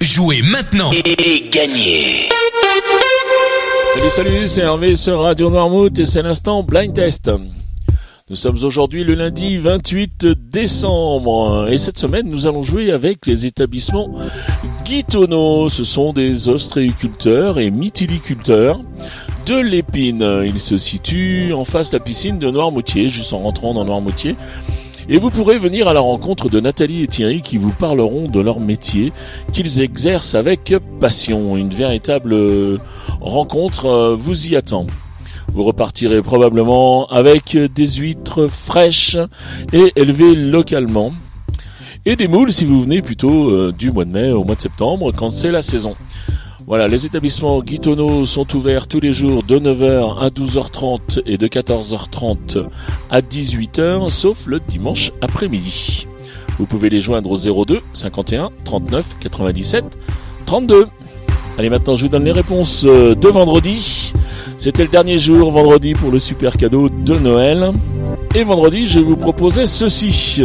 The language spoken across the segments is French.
Jouez maintenant et gagnez Salut, salut, c'est Hervé sur Radio Noirmouth et c'est l'instant Blind Test. Nous sommes aujourd'hui le lundi 28 décembre et cette semaine nous allons jouer avec les établissements Guitono. Ce sont des ostréiculteurs et mytiliculteurs de l'épine. Ils se situent en face de la piscine de Noirmoutier, juste en rentrant dans Noirmoutier. Et vous pourrez venir à la rencontre de Nathalie et Thierry qui vous parleront de leur métier qu'ils exercent avec passion. Une véritable euh, rencontre euh, vous y attend. Vous repartirez probablement avec des huîtres fraîches et élevées localement. Et des moules si vous venez plutôt euh, du mois de mai au mois de septembre quand c'est la saison. Voilà, les établissements Guitono sont ouverts tous les jours de 9h à 12h30 et de 14h30 à 18h, sauf le dimanche après-midi. Vous pouvez les joindre au 02 51 39 97 32. Allez, maintenant je vous donne les réponses euh, de vendredi. C'était le dernier jour, vendredi, pour le super cadeau de Noël. Et vendredi, je vous proposais ceci.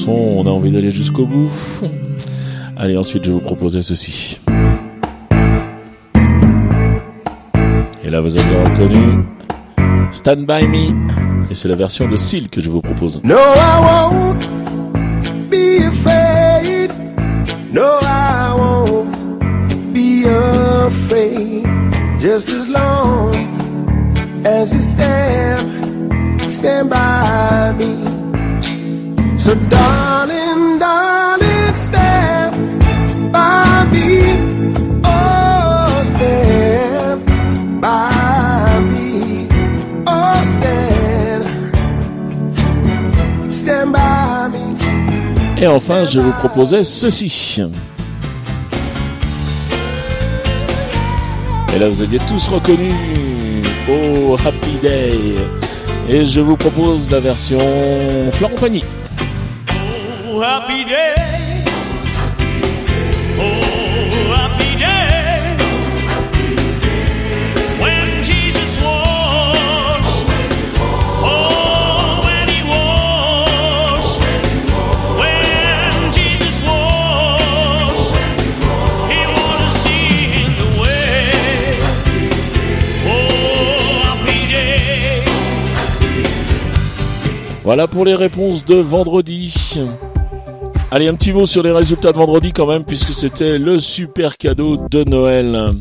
Chanson, on a envie d'aller jusqu'au bout. Allez, ensuite je vais vous proposer ceci. Et là vous avez reconnu Stand By Me. Et c'est la version de Seal que je vous propose. No, I won't be afraid. No, I won't be afraid. Just as long as you stand, stand by me. So, darling, darling, stand by me. Oh, stand by me. Oh, stand. Stand by me. Et enfin, je vous proposais ceci. Et là, vous aviez tous reconnu Oh Happy Day. Et je vous propose la version Florent Pagny. Happy day. Oh, happy day. When Jesus was. Oh, when he was. When Jesus was. He was seeing the way. Oh, happy day. Voilà pour les réponses de vendredi. Allez, un petit mot sur les résultats de vendredi quand même, puisque c'était le super cadeau de Noël.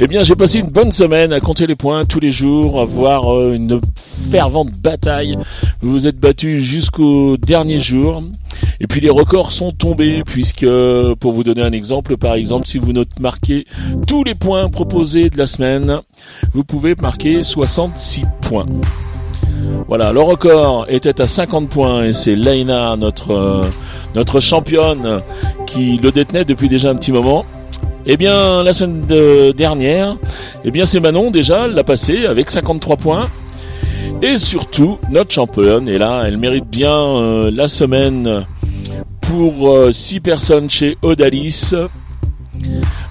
Eh bien, j'ai passé une bonne semaine à compter les points tous les jours, à voir euh, une fervente bataille. Vous vous êtes battus jusqu'au dernier jour. Et puis les records sont tombés, puisque, pour vous donner un exemple, par exemple, si vous note marquez tous les points proposés de la semaine, vous pouvez marquer 66 points. Voilà, le record était à 50 points et c'est notre euh, notre championne, qui le détenait depuis déjà un petit moment. Eh bien, la semaine de- dernière, eh bien c'est Manon déjà, elle l'a passé avec 53 points. Et surtout, notre championne, et là, elle mérite bien euh, la semaine pour 6 personnes chez Odalis.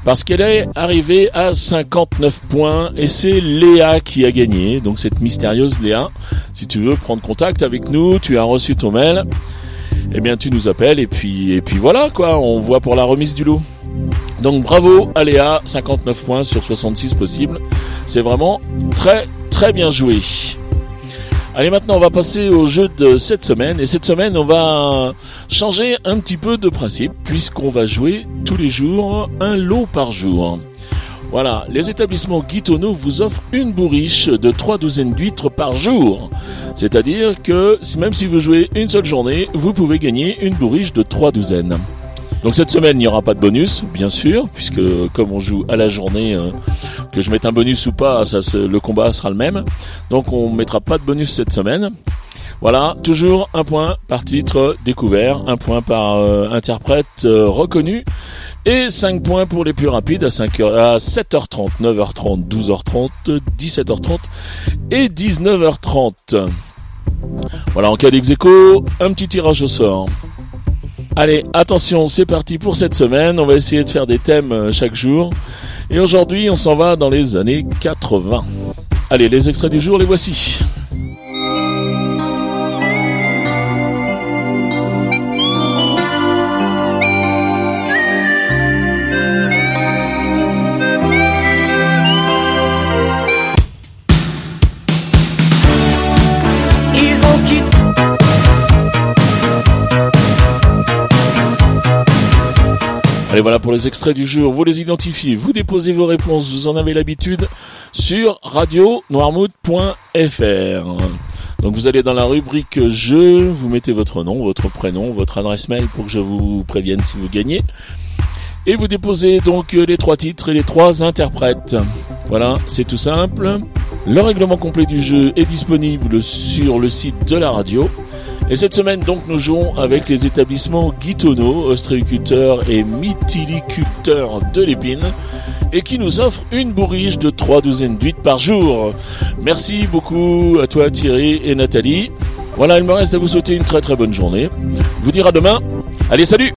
Parce qu'elle est arrivée à 59 points et c'est Léa qui a gagné. Donc cette mystérieuse Léa, si tu veux prendre contact avec nous, tu as reçu ton mail, eh bien tu nous appelles et puis et puis voilà quoi, on voit pour la remise du lot. Donc bravo à Léa, 59 points sur 66 possibles. C'est vraiment très très bien joué. Allez, maintenant, on va passer au jeu de cette semaine. Et cette semaine, on va changer un petit peu de principe, puisqu'on va jouer tous les jours un lot par jour. Voilà, les établissements Guitonneau vous offrent une bourriche de trois douzaines d'huîtres par jour. C'est-à-dire que même si vous jouez une seule journée, vous pouvez gagner une bourriche de trois douzaines. Donc cette semaine, il n'y aura pas de bonus, bien sûr, puisque comme on joue à la journée, euh, que je mette un bonus ou pas, ça, le combat sera le même. Donc on mettra pas de bonus cette semaine. Voilà, toujours un point par titre découvert, un point par euh, interprète euh, reconnu et 5 points pour les plus rapides à, 5 heures, à 7h30, 9h30, 12h30, 17h30 et 19h30. Voilà, en cas d'ex aequo, un petit tirage au sort. Allez, attention, c'est parti pour cette semaine. On va essayer de faire des thèmes euh, chaque jour. Et aujourd'hui, on s'en va dans les années 80. Allez, les extraits du jour, les voici. Allez, voilà pour les extraits du jour. Vous les identifiez, vous déposez vos réponses, vous en avez l'habitude, sur radio-noirmouth.fr. Donc vous allez dans la rubrique jeu, vous mettez votre nom, votre prénom, votre adresse mail pour que je vous prévienne si vous gagnez. Et vous déposez donc les trois titres et les trois interprètes. Voilà, c'est tout simple. Le règlement complet du jeu est disponible sur le site de la radio. Et cette semaine, donc, nous jouons avec les établissements Guitonneau, ostréiculteurs et mytiliculteurs de l'épine, et qui nous offrent une bourriche de trois douzaines d'huîtres par jour. Merci beaucoup à toi, Thierry et Nathalie. Voilà, il me reste à vous souhaiter une très très bonne journée. Vous dire à demain. Allez, salut!